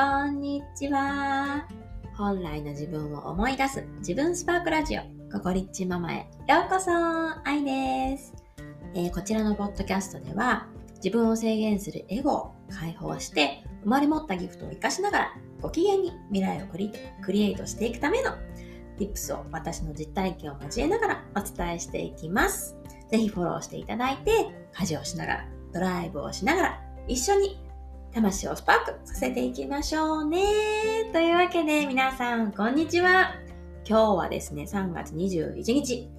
こんにちは。本来の自分を思い出す自分スパークラジオ、ココリッチママへようこそ愛です、えー、こちらのポッドキャストでは、自分を制限するエゴを解放して、生まれ持ったギフトを活かしながら、ご機嫌に未来をクリクリエイトしていくための Tips を私の実体験を交えながらお伝えしていきます。ぜひフォローしていただいて、家事をしながら、ドライブをしながら、一緒に魂をスパークさせていきましょうね。というわけで皆さん、こんにちは。今日はですね、3月21日、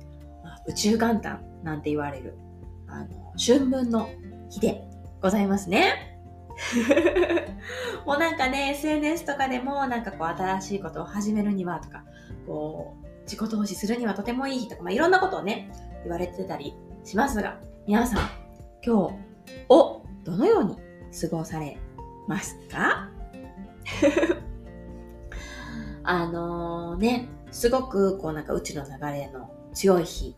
宇宙元旦なんて言われる、あの、春分の日でございますね。もうなんかね、SNS とかでもなんかこう新しいことを始めるにはとか、こう、自己投資するにはとてもいい日とか、まあ、いろんなことをね、言われてたりしますが、皆さん、今日をどのように過ごされますか？あのね、すごくこうなんか宇宙の流れの強い日、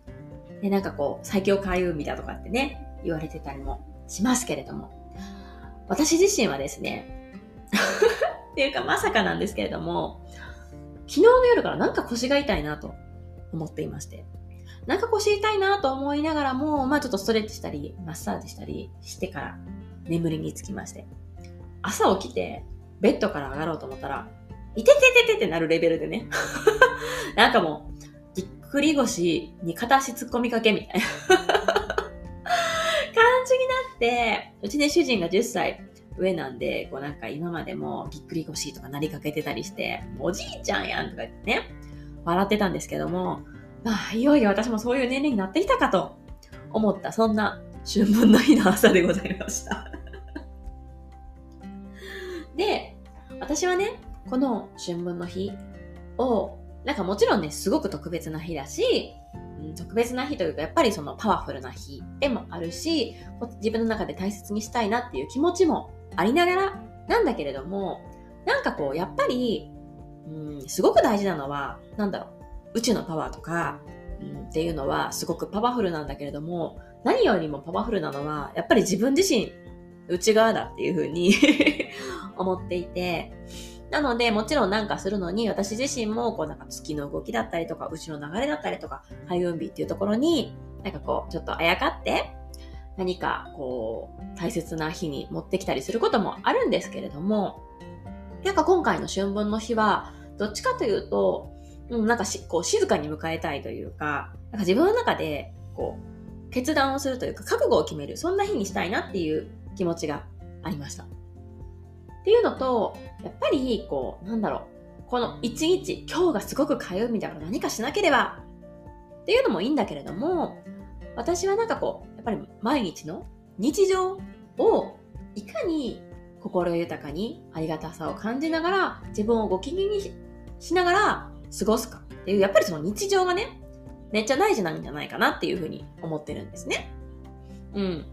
でなんかこう最強開運日だとかってね、言われてたりもしますけれども、私自身はですね、っていうかまさかなんですけれども、昨日の夜からなんか腰が痛いなと思っていまして、なんか腰痛いなと思いながらも、まあちょっとストレッチしたり、マッサージしたりしてから眠りにつきまして。朝起きて、ベッドから上がろうと思ったら、いててててってなるレベルでね。なんかもう、ぎっくり腰に片足突っ込みかけみたいな 感じになって、うちね、主人が10歳上なんで、こうなんか今までもぎっくり腰とかなりかけてたりして、おじいちゃんやんとか言ってね、笑ってたんですけども、まあ、いよいよ私もそういう年齢になってきたかと思った、そんな春分の日の朝でございましたで、私はね、この春分の日を、なんかもちろんね、すごく特別な日だし、うん、特別な日というか、やっぱりそのパワフルな日でもあるし、自分の中で大切にしたいなっていう気持ちもありながらなんだけれども、なんかこう、やっぱり、うん、すごく大事なのは、なんだろう、宇宙のパワーとか、うん、っていうのはすごくパワフルなんだけれども、何よりもパワフルなのは、やっぱり自分自身、内側だっていうふうに 思っていて、なので、もちろんなんかするのに、私自身も、こうなんか月の動きだったりとか、牛の流れだったりとか、開運日っていうところに、なんかこう、ちょっとあやかって、何かこう、大切な日に持ってきたりすることもあるんですけれども、なんか今回の春分の日は、どっちかというと、うん、なんかし、こう、静かに迎えたいというか、なんか自分の中で、こう、決断をするというか、覚悟を決める、そんな日にしたいなっていう気持ちがありました。っていうのと、やっぱり、こう、なんだろう、この一日、今日がすごく通うみたいな何かしなければっていうのもいいんだけれども、私はなんかこう、やっぱり毎日の日常をいかに心豊かにありがたさを感じながら自分をご機嫌にしながら過ごすかっていう、やっぱりその日常がね、めっちゃ大事なんじゃないかなっていうふうに思ってるんですね。うん。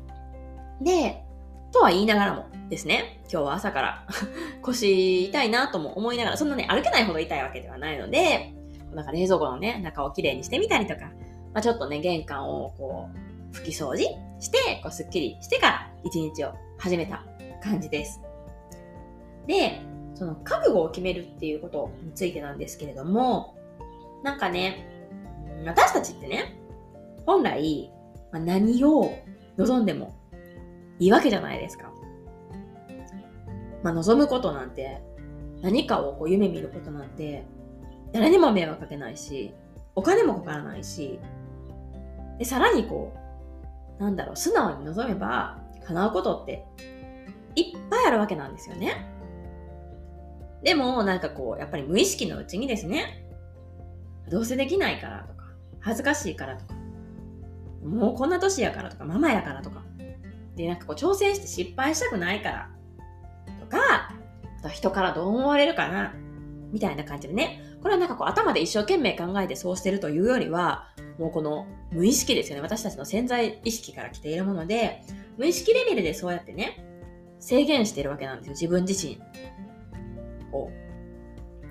で、とは言いながらもですね、今日は朝から 腰痛いなとも思いながら、そんなね、歩けないほど痛いわけではないので、なんか冷蔵庫のね、中をきれいにしてみたりとか、まあ、ちょっとね、玄関をこう、拭き掃除して、こう、すっきりしてから一日を始めた感じです。で、その覚悟を決めるっていうことについてなんですけれども、なんかね、私たちってね、本来、ま、何を望んでもいいわけじゃないですか。まあ、望むことなんて、何かをこう夢見ることなんて、誰にも迷惑かけないし、お金もかからないし、で、さらにこう、なんだろう、素直に望めば叶うことっていっぱいあるわけなんですよね。でも、なんかこう、やっぱり無意識のうちにですね、どうせできないからとか、恥ずかしいからとか、もうこんな年やからとか、ママやからとか、で、なんかこう挑戦して失敗したくないからとか、あと人からどう思われるかなみたいな感じでね。これはなんかこう頭で一生懸命考えてそうしてるというよりは、もうこの無意識ですよね。私たちの潜在意識から来ているもので、無意識レベルでそうやってね、制限してるわけなんですよ。自分自身を。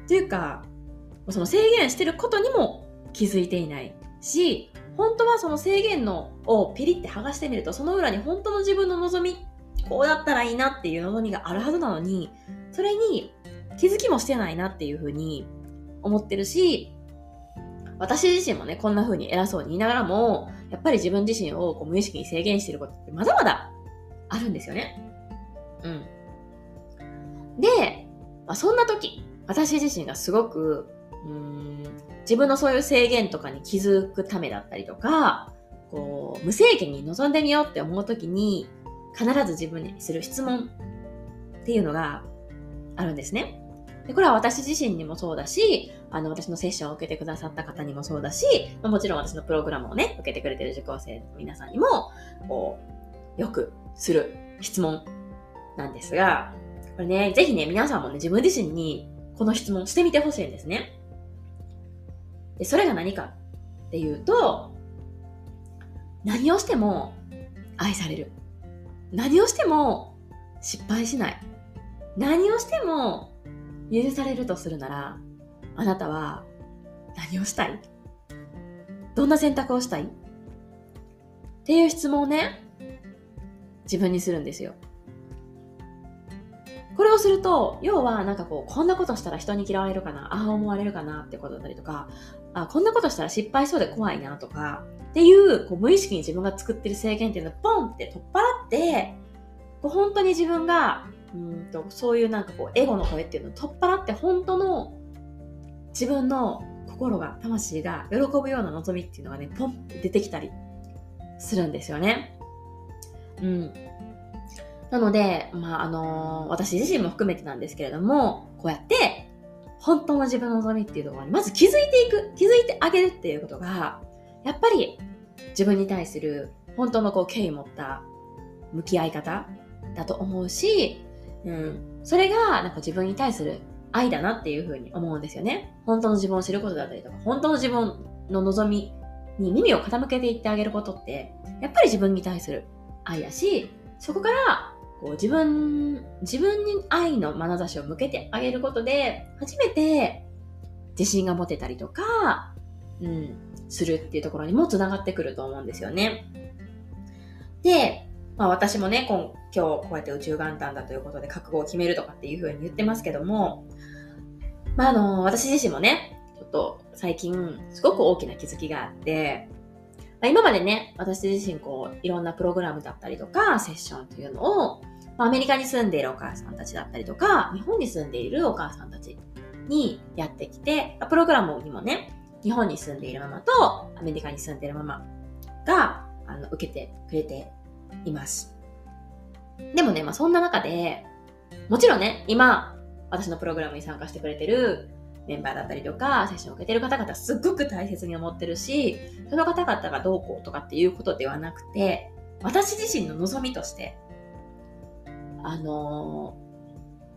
というか、その制限してることにも気づいていないし、本当はその制限のをピリって剥がしてみると、その裏に本当の自分の望み、こうだったらいいなっていう望みがあるはずなのに、それに気づきもしてないなっていうふうに思ってるし、私自身もね、こんな風に偉そうに言いながらも、やっぱり自分自身をこう無意識に制限してることってまだまだあるんですよね。うん。で、まあ、そんな時、私自身がすごく、うん、自分のそういう制限とかに気づくためだったりとか、こう、無制限に臨んでみようって思う時に、必ず自分にする質問っていうのがあるんですね。でこれは私自身にもそうだし、あの、私のセッションを受けてくださった方にもそうだし、まあ、もちろん私のプログラムをね、受けてくれてる受講生の皆さんにも、こう、よくする質問なんですが、これね、ぜひね、皆さんもね、自分自身にこの質問してみてほしいんですね。で、それが何かっていうと、何をしても愛される。何をしても失敗しない。何をしても許されるとするなら、あなたは何をしたい？どんな選択をしたい？っていう質問をね、自分にするんですよ。これをすると、要はなんかこう、こんなことしたら人に嫌われるかな、ああ思われるかなってことだったりとか、あこんなことしたら失敗しそうで怖いなとか、っていうこう無意識に自分が作ってる制限っていうのをポンって取っ払って、こう本当に自分がうんとそういうなんかこうエゴの声っていうのを取っ払って本当の自分の心が魂が喜ぶような望みっていうのがねポンって出てきたりするんですよね。うん。なので、まあ、あのー、私自身も含めてなんですけれども、こうやって、本当の自分の望みっていうところに、まず気づいていく、気づいてあげるっていうことが、やっぱり自分に対する本当のこう敬意を持った向き合い方だと思うし、うん。それが、なんか自分に対する愛だなっていうふうに思うんですよね。本当の自分を知ることだったりとか、本当の自分の望みに耳を傾けていってあげることって、やっぱり自分に対する愛だし、そこから、こう自分、自分に愛の眼差しを向けてあげることで、初めて自信が持てたりとか、うん、するっていうところにも繋がってくると思うんですよね。で、まあ私もね、今日こうやって宇宙元旦だということで覚悟を決めるとかっていうふうに言ってますけども、まああの、私自身もね、ちょっと最近すごく大きな気づきがあって、ま、今までね、私自身こう、いろんなプログラムだったりとか、セッションというのを、まあ、アメリカに住んでいるお母さんたちだったりとか、日本に住んでいるお母さんたちにやってきて、プログラムにもね、日本に住んでいるママとアメリカに住んでいるママがあの受けてくれています。でもね、まあそんな中で、もちろんね、今、私のプログラムに参加してくれてるメンバーだったりとか、セッションを受けてる方々すっごく大切に思ってるし、その方々がどうこうとかっていうことではなくて、私自身の望みとして、あの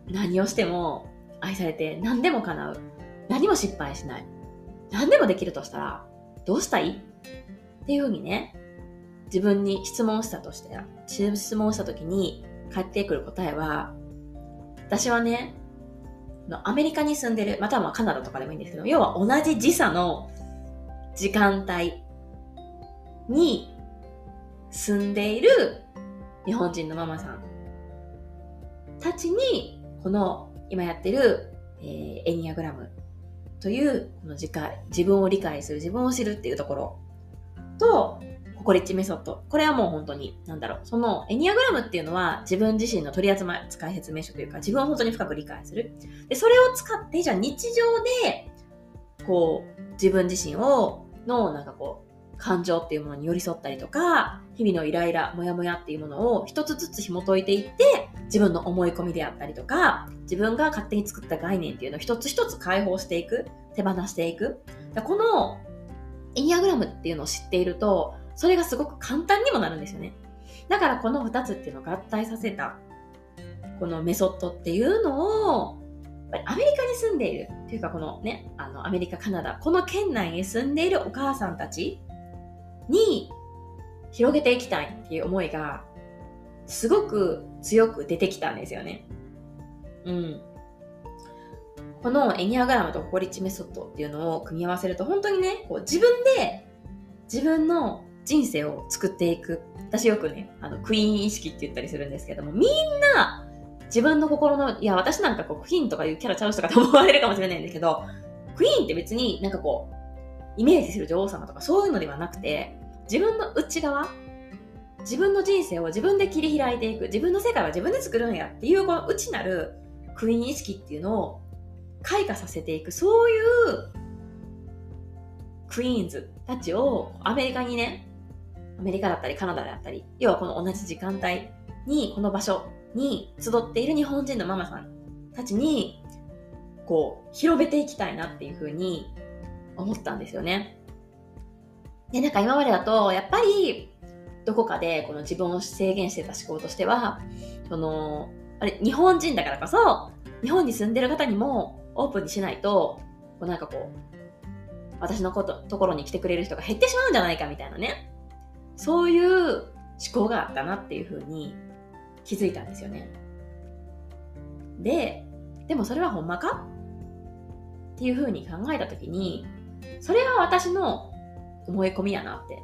ー、何をしても愛されて何でも叶う。何も失敗しない。何でもできるとしたら、どうしたいっていうふうにね、自分に質問したとして、質問した時に返ってくる答えは、私はね、アメリカに住んでる、またはカナダとかでもいいんですけど、要は同じ時差の時間帯に住んでいる日本人のママさんたちに、この今やってる、えー、エニアグラムというこの自自分を理解する、自分を知るっていうところと、ココリッチメソッド。これはもう本当に、なんだろう。そのエニアグラムっていうのは自分自身の取り扱い説明書というか、自分を本当に深く理解する。で、それを使って、じゃあ日常で、こう、自分自身を、の、なんかこう、感情っていうものに寄り添ったりとか、日々のイライラ、モヤモヤっていうものを一つずつ紐解いていって、自分の思い込みであったりとか、自分が勝手に作った概念っていうのを一つ一つ解放していく、手放していく。このエニアグラムっていうのを知っていると、それがすごく簡単にもなるんですよね。だからこの2つっていうのを合体させた、このメソッドっていうのを、アメリカに住んでいるっていうかこのね、あのアメリカ、カナダ、この県内に住んでいるお母さんたちに広げていきたいっていう思いがすごく強く出てきたんですよね。うん。このエニアグラムとココリッチメソッドっていうのを組み合わせると本当にね、こう自分で自分の人生を作っていく。私よくね、あの、クイーン意識って言ったりするんですけども、みんな自分の心の、いや、私なんかこう、クイーンとかいうキャラちゃう人かと思われるかもしれないんだけど、クイーンって別になんかこう、イメージする女王様とかそういうのではなくて、自分の内側、自分の人生を自分で切り開いていく、自分の世界は自分で作るんやっていう、この内なるクイーン意識っていうのを開花させていく、そういうクイーンズたちをアメリカにね、アメリカだったりカナダだったり、要はこの同じ時間帯に、この場所に集っている日本人のママさんたちに、こう、広めていきたいなっていうふうに思ったんですよね。で、なんか今までだと、やっぱり、どこかでこの自分を制限してた思考としては、その、あれ、日本人だからこそ、日本に住んでる方にもオープンにしないと、こうなんかこう、私のことところに来てくれる人が減ってしまうんじゃないかみたいなね。そういう思考があったなっていうふうに気づいたんですよね。で、でもそれはほんまか？っていうふうに考えたときに、それは私の思い込みやなって。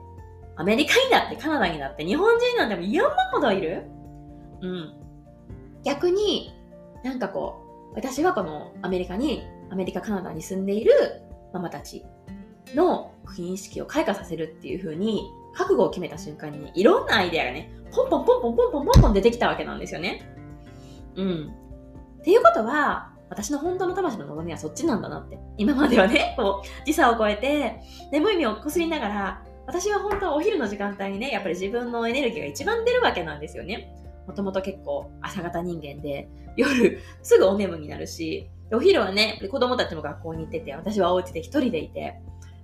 アメリカにだってカナダにだって日本人なんても山ほどいる？うん。逆に、なんかこう、私はこのアメリカに、アメリカ、カナダに住んでいるママたちのクイーン意識を開花させるっていう風に覚悟を決めた瞬間に、いろんなアイデアがね、ポンポンポンポンポンポンポンポン出てきたわけなんですよね。うん。っていうことは、私の本当の魂の望みはそっちなんだなって。今まではね、こう、時差を超えて、眠い目をこすりながら、私は本当はお昼の時間帯にね、やっぱり自分のエネルギーが一番出るわけなんですよね。もともと結構朝方人間で、夜すぐお眠になるし、お昼はね、子供たちも学校に行ってて、私はお家で一人でいて、やっ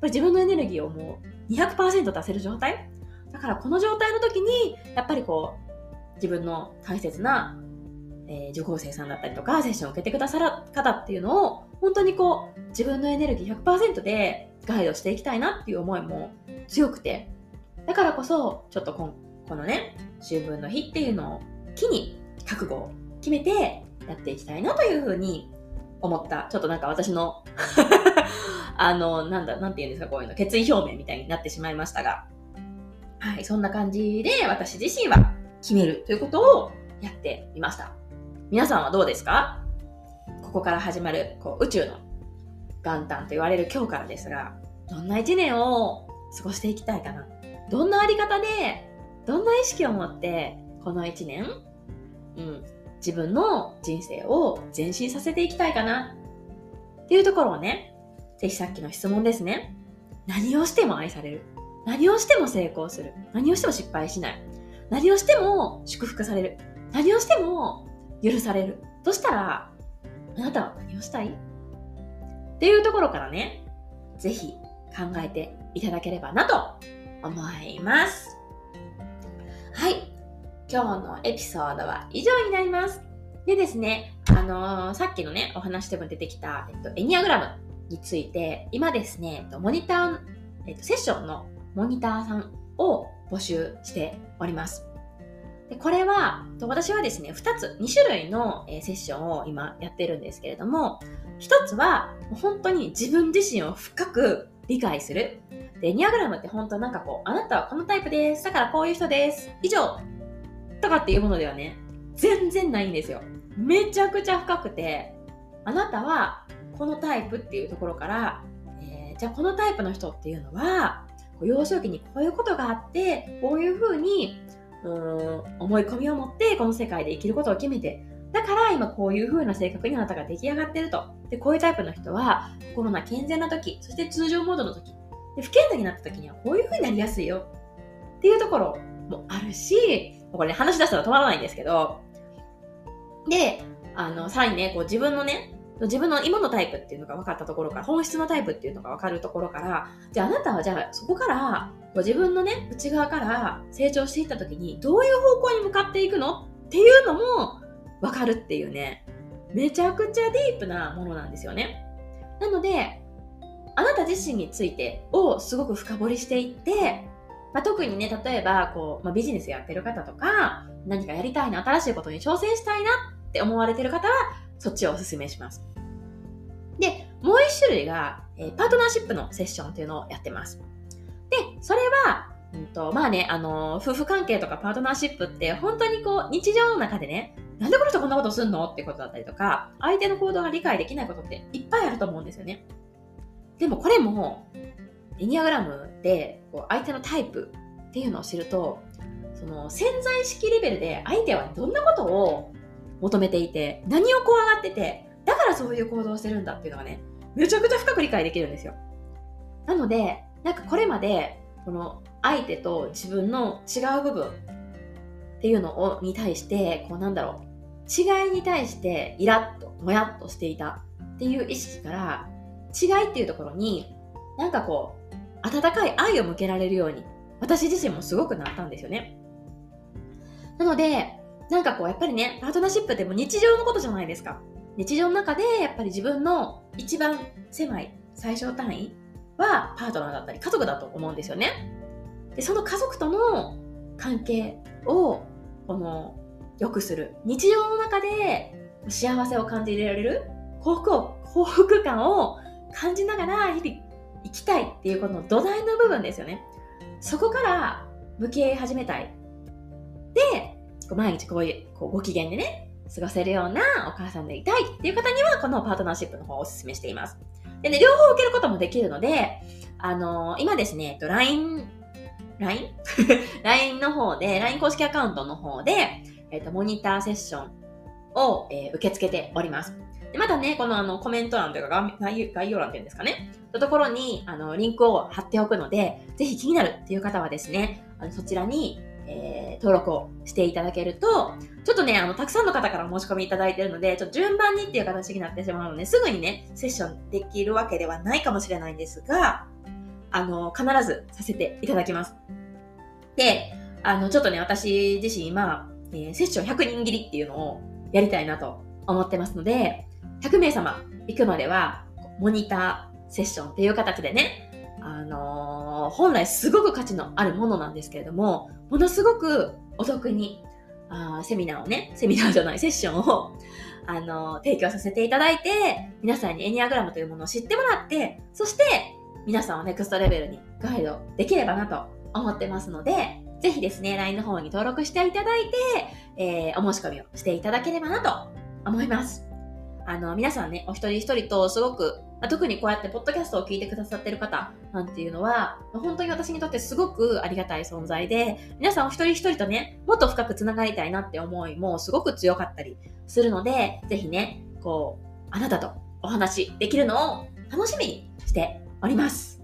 ぱり自分のエネルギーをもう200%出せる状態だからこの状態の時に、やっぱりこう、自分の大切なえー、受講生さんだったりとか、セッションを受けてくださる方っていうのを、本当にこう、自分のエネルギー100%でガイドしていきたいなっていう思いも強くて、だからこそ、ちょっとここのね、秋分の日っていうのを機に覚悟を決めてやっていきたいなというふうに思った。ちょっとなんか私の あの、なんだ、なんて言うんですか、こういうの、決意表明みたいになってしまいましたが、はい、そんな感じで私自身は決めるということをやってみました。皆さんはどうですか？ここから始まるこう宇宙の元旦と言われる今日からですが、どんな一年を過ごしていきたいかな？どんなあり方で、どんな意識を持って、この一年、うん、自分の人生を前進させていきたいかな？っていうところをね、ぜひさっきの質問ですね。何をしても愛される。何をしても成功する。何をしても失敗しない。何をしても祝福される。何をしても許される。そしたら、あなたは何をしたい？っていうところからね、ぜひ考えていただければなと思います。はい。今日のエピソードは以上になります。でですね、あのー、さっきのね、お話でも出てきた、えっと、エニアグラムについて、今ですね、モニター、えっと、セッションのモニターさんを募集しております。でこれは、私はですね、2つ、2種類のセッションを今やってるんですけれども、1つは本当に自分自身を深く理解する。で、エニアグラムって本当なんかこう、あなたはこのタイプです。だからこういう人です。以上とかっていうものではね、全然ないんですよ。めちゃくちゃ深くて、あなたはこのタイプっていうところから、えー、じゃあこのタイプの人っていうのは、幼少期にこういうことがあって、こういうふうにうん思い込みを持ってこの世界で生きることを決めて。だから今こういう風な性格にあなたが出来上がってると。で、こういうタイプの人は心が健全な時、そして通常モードの時、で不健全になった時にはこういう風になりやすいよっていうところもあるし、これね、話し出したら止まらないんですけど、で、あの、さらにね、こう自分のね、自分の今のタイプっていうのが分かったところから、本質のタイプっていうのが分かるところから、じゃああなたはじゃあそこから、自分のね、内側から成長していった時に、どういう方向に向かっていくの？っていうのも分かるっていうね、めちゃくちゃディープなものなんですよね。なので、あなた自身についてをすごく深掘りしていって、まあ、特にね、例えば、こう、まあ、ビジネスやってる方とか、何かやりたいな、新しいことに挑戦したいなって思われてる方は、そっちをお勧めします。で、もう一種類が、えー、パートナーシップのセッションっていうのをやってます。で、それは、うんと、まあね、あのー、夫婦関係とかパートナーシップって本当にこう、日常の中でね、なんでこの人こんなことすんのってことだったりとか、相手の行動が理解できないことっていっぱいあると思うんですよね。でもこれも、エニアグラムでこう相手のタイプっていうのを知ると、その潜在意識レベルで相手はどんなことを求めていて、何を怖がってて、だからそういう行動をしてるんだっていうのがね、めちゃくちゃ深く理解できるんですよ。なので、なんかこれまで、この相手と自分の違う部分っていうのをに対して、こうなんだろう、違いに対してイラッと、もやっとしていたっていう意識から、違いっていうところに、なんかこう、温かい愛を向けられるように、私自身もすごくなったんですよね。なので、なんかこう、やっぱりね、パートナーシップっても日常のことじゃないですか。日常の中で、やっぱり自分の一番狭い最小単位はパートナーだったり家族だと思うんですよね。で、その家族との関係をこの良くする日常の中で幸せを感じられる幸福を幸福感を感じながら日々生きたいっていうこの土台の部分ですよねそこから向き合い始めたい毎日こういうこうご機嫌でね過ごせるようなお母さんでいたいっていう方にはこのパートナーシップの方をお勧めしていますでね両方受けることもできるのであのー、今ですね LINE LINE? LINE の方で、LINE 公式アカウントの方で、えっ、と、モニターセッションを、えー、受け付けております。でまたね、このあのコメント欄というか概要欄っていうんですかね、のところにあのリンクを貼っておくので、ぜひ気になるっていう方はですね、あのそちらに、えー、登録をしていただけると、ちょっとね、あの、たくさんの方からお申し込みいただいているので、ちょっと順番にっていう形になってしまうので、すぐにね、セッションできるわけではないかもしれないんですが、あの、必ずさせていただきます。で、あの、ちょっとね、私自身今、えー、セッション100人切りっていうのをやりたいなと思ってますので、100名様行くまでは、モニターセッションっていう形でね、あのー、本来すごく価値のあるものなんですけれども、ものすごくお得に、あセミナーをね、セミナーじゃない、セッションを、あのー、提供させていただいて、皆さんにエニアグラムというものを知ってもらって、そして、皆さんをネクストレベルにガイドできればなと思ってますので、ぜひですね、LINE の方に登録していただいて、えー、お申し込みをしていただければなと思います。あの、皆さんね、お一人一人とすごく、特にこうやってポッドキャストを聞いてくださってる方なんていうのは、本当に私にとってすごくありがたい存在で、皆さんお一人一人とね、もっと深くつながりたいなって思いもすごく強かったりするので、ぜひね、こう、あなたとお話できるのを楽しみにしております。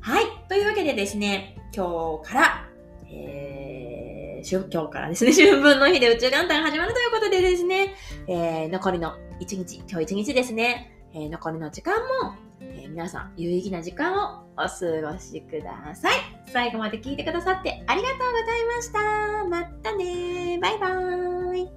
はい。というわけでですね、今日から、えー、今日からですね、春分の日で宇宙元旦始まるということでですね、えー、残りの一日、今日一日ですね、えー、残りの時間も、えー、皆さん有意義な時間をお過ごしください。最後まで聞いてくださってありがとうございました。またねバイバーイ。